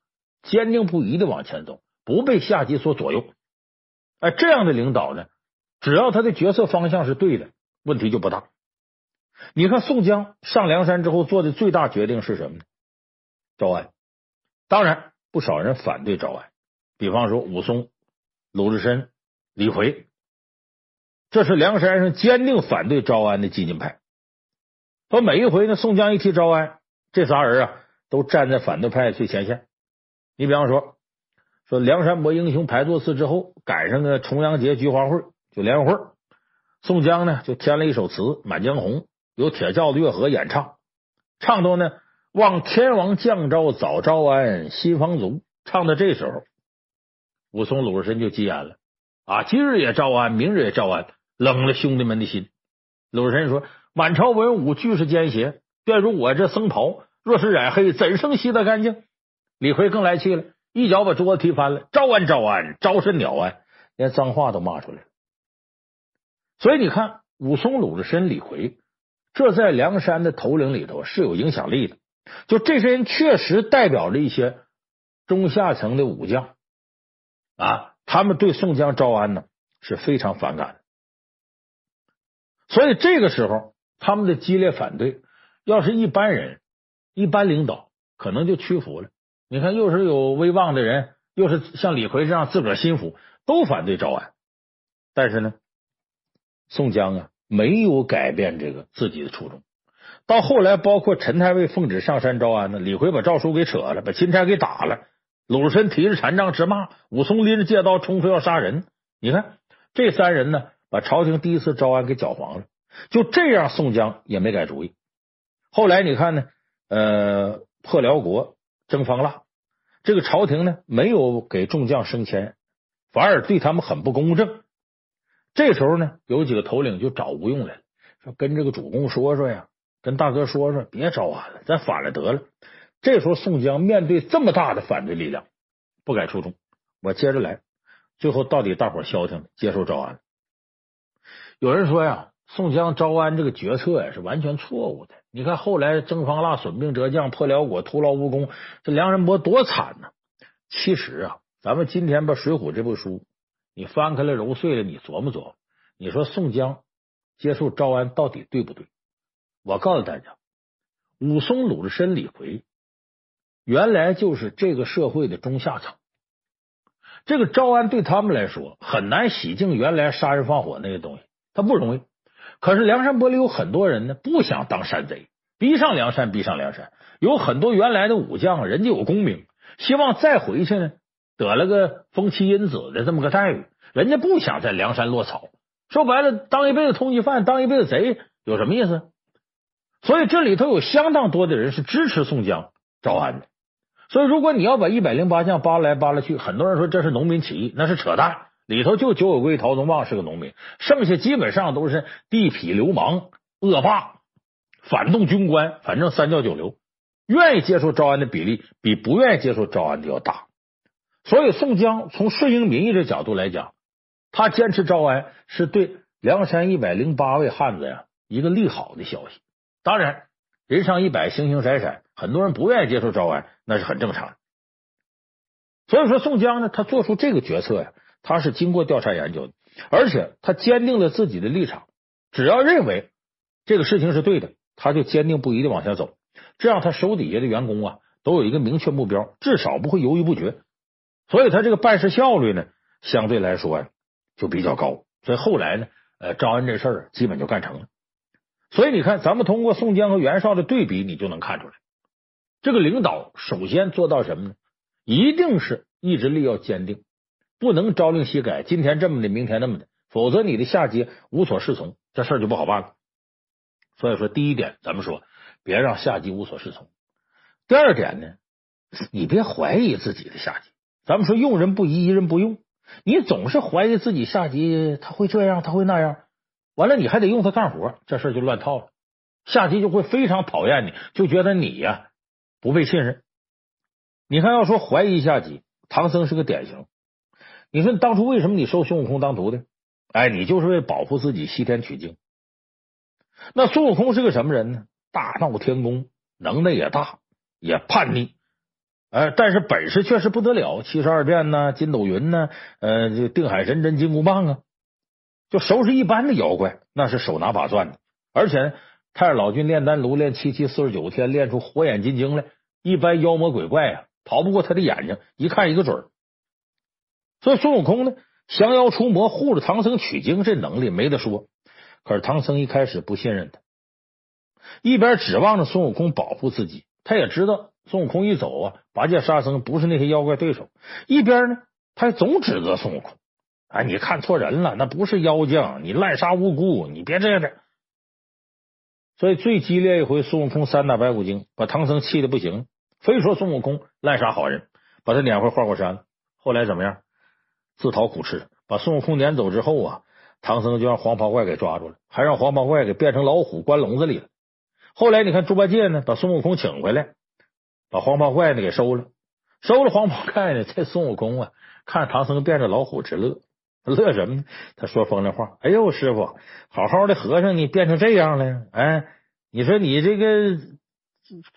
坚定不移的往前走，不被下级所左右。哎，这样的领导呢，只要他的决策方向是对的，问题就不大。你看宋江上梁山之后做的最大决定是什么呢？招安。当然，不少人反对招安，比方说武松、鲁智深、李逵。这是梁山上坚定反对招安的激进派。说每一回呢，宋江一提招安，这仨人啊都站在反对派最前线。你比方说，说梁山伯英雄排座次之后，赶上个重阳节菊花会，就联欢会。宋江呢就填了一首词《满江红》，由铁教的乐和演唱，唱到呢“望天王降召早招安，心方足”。唱到这时候，武松、鲁智深就急眼了啊！今日也招安，明日也招安。冷了兄弟们的心。鲁智深说：“满朝文武俱是奸邪，便如我这僧袍，若是染黑，怎生洗得干净？”李逵更来气了，一脚把桌子踢翻了：“招安，招安，招甚鸟安！”连脏话都骂出来了。所以你看，武松、鲁智深、李逵，这在梁山的头领里头是有影响力的。就这些人确实代表着一些中下层的武将啊，他们对宋江招安呢是非常反感的。所以这个时候，他们的激烈反对，要是一般人、一般领导，可能就屈服了。你看，又是有威望的人，又是像李逵这样自个儿心腹，都反对招安。但是呢，宋江啊，没有改变这个自己的初衷。到后来，包括陈太尉奉旨上山招安呢，李逵把诏书给扯了，把钦差给打了。鲁智深提着禅杖直骂，武松拎着戒刀冲出要杀人。你看这三人呢？把朝廷第一次招安给搅黄了，就这样，宋江也没改主意。后来你看呢，呃，破辽国，征方腊，这个朝廷呢没有给众将升迁，反而对他们很不公正。这时候呢，有几个头领就找吴用来了，说跟这个主公说说呀，跟大哥说说，别招安了，咱反了得了。这时候宋江面对这么大的反对力量，不敢出众，我接着来。最后到底大伙消停了，接受招安。有人说呀，宋江招安这个决策呀是完全错误的。你看后来征方腊、损兵折将、破辽国、徒劳无功，这梁山伯多惨呐！其实啊，咱们今天把《水浒》这部书。你翻开了揉碎了，你琢磨琢磨，你说宋江接受招安到底对不对？我告诉大家，武松、鲁智深、李逵原来就是这个社会的中下层，这个招安对他们来说很难洗净原来杀人放火那个东西，他不容易。可是梁山泊里有很多人呢，不想当山贼，逼上梁山，逼上梁山。有很多原来的武将，人家有功名，希望再回去呢。得了个封妻荫子的这么个待遇，人家不想在梁山落草。说白了，当一辈子通缉犯，当一辈子贼，有什么意思？所以这里头有相当多的人是支持宋江招安的。所以，如果你要把一百零八将扒来扒拉去，很多人说这是农民起义，那是扯淡。里头就九尾龟陶宗旺是个农民，剩下基本上都是地痞流氓、恶霸、反动军官，反正三教九流，愿意接受招安的比例比不愿意接受招安的要大。所以，宋江从顺应民意的角度来讲，他坚持招安是对梁山一百零八位汉子呀一个利好的消息。当然，人上一百，形形色色，很多人不愿意接受招安，那是很正常的。所以说，宋江呢，他做出这个决策呀，他是经过调查研究的，而且他坚定了自己的立场。只要认为这个事情是对的，他就坚定不移的往下走。这样，他手底下的员工啊，都有一个明确目标，至少不会犹豫不决。所以他这个办事效率呢，相对来说呀就比较高。所以后来呢，呃，招安这事儿基本就干成了。所以你看，咱们通过宋江和袁绍的对比，你就能看出来，这个领导首先做到什么呢？一定是意志力要坚定，不能朝令夕改，今天这么的，明天那么的，否则你的下级无所适从，这事儿就不好办了。所以说，第一点，咱们说别让下级无所适从。第二点呢，你别怀疑自己的下级。咱们说用人不疑，疑人不用。你总是怀疑自己下级，他会这样，他会那样，完了你还得用他干活，这事就乱套了。下级就会非常讨厌你，就觉得你呀不被信任。你看，要说怀疑下级，唐僧是个典型。你说你当初为什么你收孙悟空当徒弟？哎，你就是为保护自己西天取经。那孙悟空是个什么人呢？大闹天宫，能耐也大，也叛逆。哎，但是本事确实不得了，七十二变呢，筋斗云呢，呃，这定海神针、金箍棒啊，就收拾一般的妖怪，那是手拿把攥的。而且太上老君炼丹炉炼七七四十九天，炼出火眼金睛来，一般妖魔鬼怪啊逃不过他的眼睛，一看一个准。所以孙悟空呢，降妖除魔，护着唐僧取经，这能力没得说。可是唐僧一开始不信任他，一边指望着孙悟空保护自己，他也知道。孙悟空一走啊，八戒、沙僧不是那些妖怪对手。一边呢，他还总指责孙悟空：“哎，你看错人了，那不是妖精，你滥杀无辜，你别这样的。”所以最激烈一回，孙悟空三打白骨精，把唐僧气的不行，非说孙悟空滥杀好人，把他撵回花果山。后来怎么样？自讨苦吃，把孙悟空撵走之后啊，唐僧就让黄袍怪给抓住了，还让黄袍怪给变成老虎关笼子里了。后来你看猪八戒呢，把孙悟空请回来。把黄袍怪呢给收了，收了黄袍怪呢，这孙悟空啊，看唐僧变着老虎直乐，乐什么呢？他说风凉话：“哎呦，师傅，好好的和尚你变成这样了？哎，你说你这个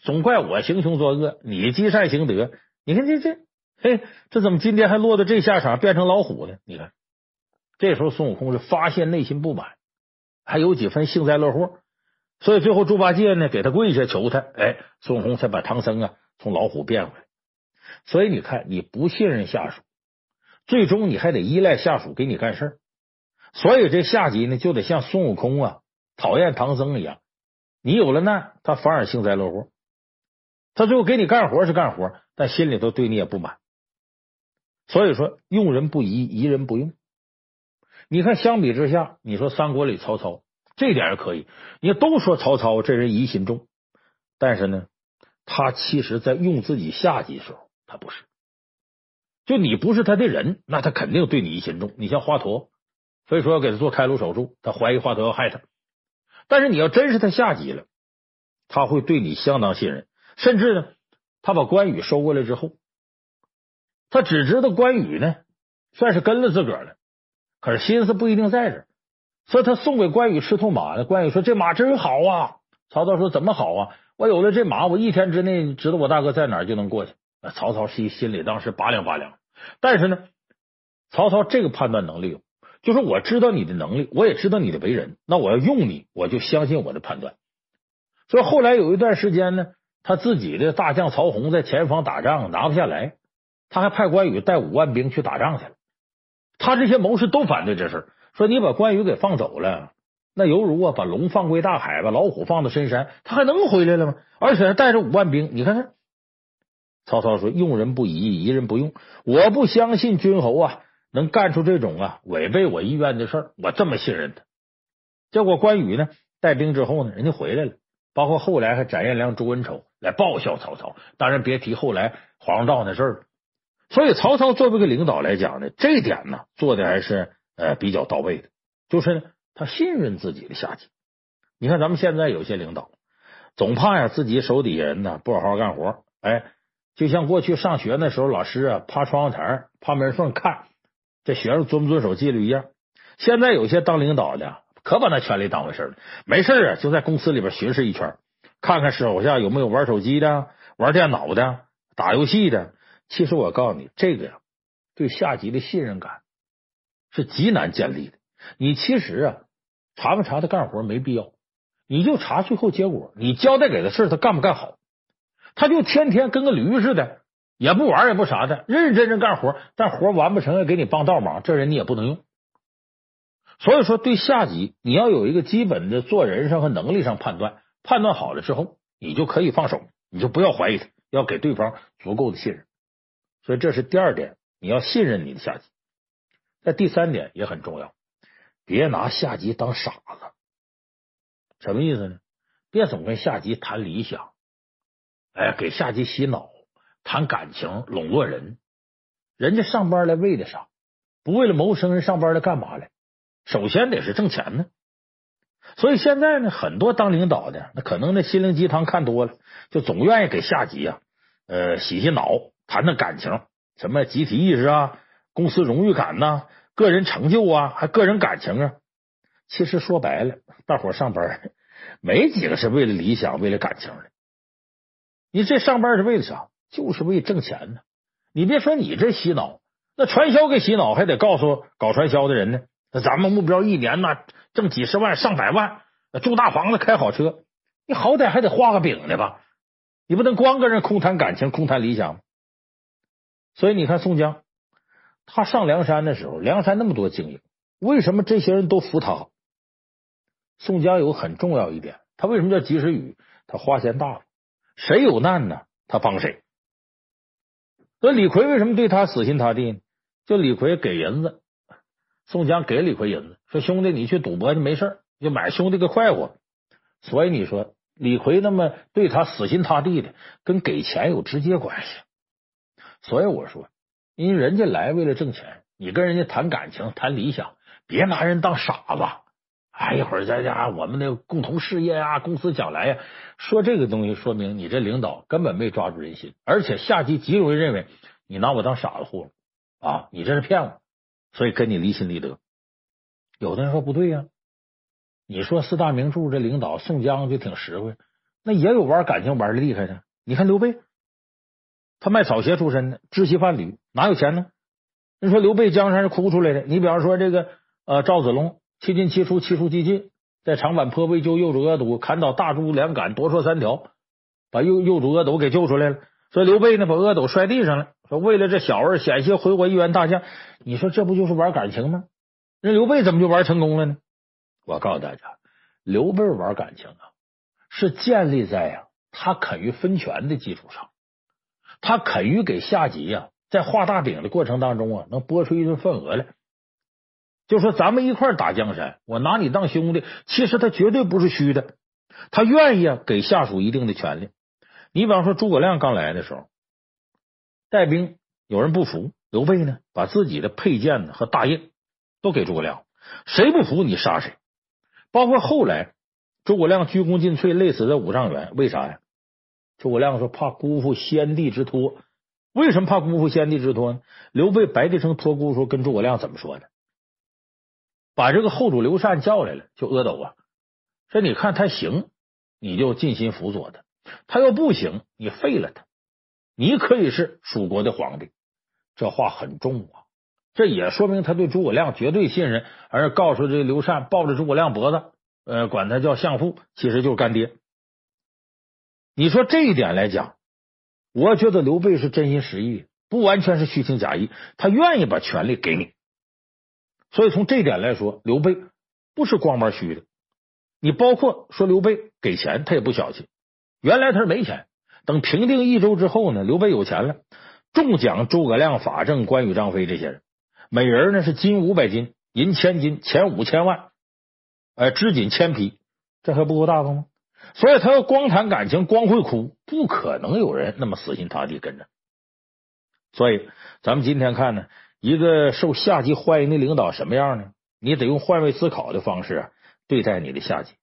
总怪我行凶作恶，你积善行德，你看这这，嘿，这怎么今天还落到这下场，变成老虎呢？你看，这时候孙悟空是发现内心不满，还有几分幸灾乐祸，所以最后猪八戒呢给他跪下求他，哎，孙悟空才把唐僧啊。从老虎变回来，所以你看，你不信任下属，最终你还得依赖下属给你干事。所以这下级呢，就得像孙悟空啊，讨厌唐僧一样。你有了难，他反而幸灾乐祸。他最后给你干活是干活，但心里头对你也不满。所以说，用人不疑，疑人不用。你看，相比之下，你说三国里曹操这点可以，你都说曹操这人疑心重。但是呢，他其实在用自己下级的时候，他不是。就你不是他的人，那他肯定对你疑心重。你像华佗，所以说要给他做开颅手术，他怀疑华佗要害他。但是你要真是他下级了，他会对你相当信任，甚至呢，他把关羽收过来之后，他只知道关羽呢算是跟了自个儿了，可是心思不一定在这儿，所以他送给关羽赤兔马呢。关羽说：“这马真好啊！”曹操说：“怎么好啊？我有了这马，我一天之内知道我大哥在哪儿就能过去。”曹操心心里当时拔凉拔凉，但是呢，曹操这个判断能力。就是我知道你的能力，我也知道你的为人，那我要用你，我就相信我的判断。所以后来有一段时间呢，他自己的大将曹洪在前方打仗拿不下来，他还派关羽带五万兵去打仗去了。他这些谋士都反对这事，说你把关羽给放走了，那犹如啊把龙放归大海，把老虎放到深山，他还能回来了吗？而且还带着五万兵，你看看。曹操说：“用人不疑，疑人不用。我不相信君侯啊。”能干出这种啊违背我意愿的事儿，我这么信任他。结果关羽呢带兵之后呢，人家回来了，包括后来还斩颜良、诛文丑来报效曹操。当然别提后来黄道那事儿了。所以曹操作为一个领导来讲呢，这点呢做的还是呃比较到位的，就是呢他信任自己的下级。你看咱们现在有些领导总怕呀自己手底下人呢不好好干活，哎，就像过去上学那时候，老师啊趴窗户台、趴门缝看。这学生遵不遵守纪律一样。现在有些当领导的可把那权力当回事了，没事啊就在公司里边巡视一圈，看看手下有没有玩手机的、玩电脑的、打游戏的。其实我告诉你，这个呀，对下级的信任感是极难建立的。你其实啊，查不查他干活没必要，你就查最后结果。你交代给他事他干不干好？他就天天跟个驴似的。也不玩也不啥的，认认真真干活，但活完不成要给你帮倒忙，这人你也不能用。所以说，对下级你要有一个基本的做人上和能力上判断，判断好了之后，你就可以放手，你就不要怀疑他，要给对方足够的信任。所以这是第二点，你要信任你的下级。那第三点也很重要，别拿下级当傻子。什么意思呢？别总跟下级谈理想，哎，给下级洗脑。谈感情，笼络人，人家上班来为的啥？不为了谋生，人上班来干嘛来？首先得是挣钱呢。所以现在呢，很多当领导的，那可能那心灵鸡汤看多了，就总愿意给下级啊，呃，洗洗脑，谈谈感情，什么集体意识啊，公司荣誉感呐、个人成就啊，还个人感情啊。其实说白了，大伙上班没几个是为了理想、为了感情的。你这上班是为了啥？就是为挣钱呢，你别说你这洗脑，那传销给洗脑还得告诉搞传销的人呢。那咱们目标一年呢挣几十万上百万，住大房子开好车，你好歹还得画个饼呢吧？你不能光跟人空谈感情、空谈理想。所以你看宋江，他上梁山的时候，梁山那么多精英，为什么这些人都服他？宋江有很重要一点，他为什么叫及时雨？他花钱大方，谁有难呢，他帮谁。那李逵为什么对他死心塌地呢？就李逵给银子，宋江给李逵银子，说兄弟你去赌博去没事，就买兄弟个快活。所以你说李逵那么对他死心塌地的，跟给钱有直接关系。所以我说，因为人家来为了挣钱，你跟人家谈感情、谈理想，别拿人当傻子。哎，一会儿在家我们的共同事业啊，公司将来呀，说这个东西，说明你这领导根本没抓住人心，而且下级极容易认为你拿我当傻子糊弄啊，你这是骗我，所以跟你离心离德。有的人说不对呀，你说四大名著这领导宋江就挺实惠，那也有玩感情玩的厉害的。你看刘备，他卖草鞋出身的，知戏伴侣，哪有钱呢？你说刘备江山是哭出来的。你比方说这个呃赵子龙。七进七出，七出七进，在长坂坡为救幼主阿斗，砍倒大猪两杆，夺槊三条，把幼幼主阿斗给救出来了。所以刘备呢，把阿斗摔地上了，说为了这小儿险些毁我一员大将。你说这不就是玩感情吗？那刘备怎么就玩成功了呢？我告诉大家，刘备玩感情啊，是建立在呀他肯于分权的基础上，他肯于给下级呀在画大饼的过程当中啊，能拨出一顿份额来。就说咱们一块打江山，我拿你当兄弟，其实他绝对不是虚的。他愿意啊给下属一定的权利。你比方说诸葛亮刚来的时候，带兵有人不服，刘备呢把自己的佩剑和大印都给诸葛亮，谁不服你杀谁。包括后来诸葛亮鞠躬尽瘁，累死在五丈原，为啥呀？诸葛亮说怕辜负先帝之托。为什么怕辜负先帝之托呢？刘备白帝城托孤时候跟诸葛亮怎么说的？把这个后主刘禅叫来了，就阿斗啊，说你看他行，你就尽心辅佐他；他要不行，你废了他。你可以是蜀国的皇帝，这话很重啊。这也说明他对诸葛亮绝对信任，而告诉这刘禅抱着诸葛亮脖子，呃，管他叫相父，其实就是干爹。你说这一点来讲，我觉得刘备是真心实意，不完全是虚情假意，他愿意把权力给你。所以从这点来说，刘备不是光板虚的。你包括说刘备给钱，他也不小气。原来他是没钱，等平定益州之后呢，刘备有钱了，重奖诸葛亮、法正、关羽、张飞这些人，每人呢是金五百斤，银千斤，钱五千万，呃，织锦千匹，这还不够大方吗？所以他要光谈感情，光会哭，不可能有人那么死心塌地跟着。所以咱们今天看呢。一个受下级欢迎的领导什么样呢？你得用换位思考的方式啊对待你的下级。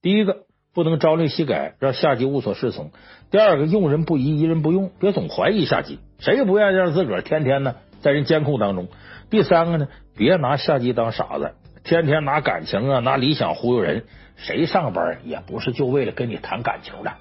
第一个，不能朝令夕改，让下级无所适从；第二个，用人不疑，疑人不用，别总怀疑下级。谁也不愿意让自个儿天天呢在人监控当中。第三个呢，别拿下级当傻子，天天拿感情啊、拿理想忽悠人。谁上班也不是就为了跟你谈感情的。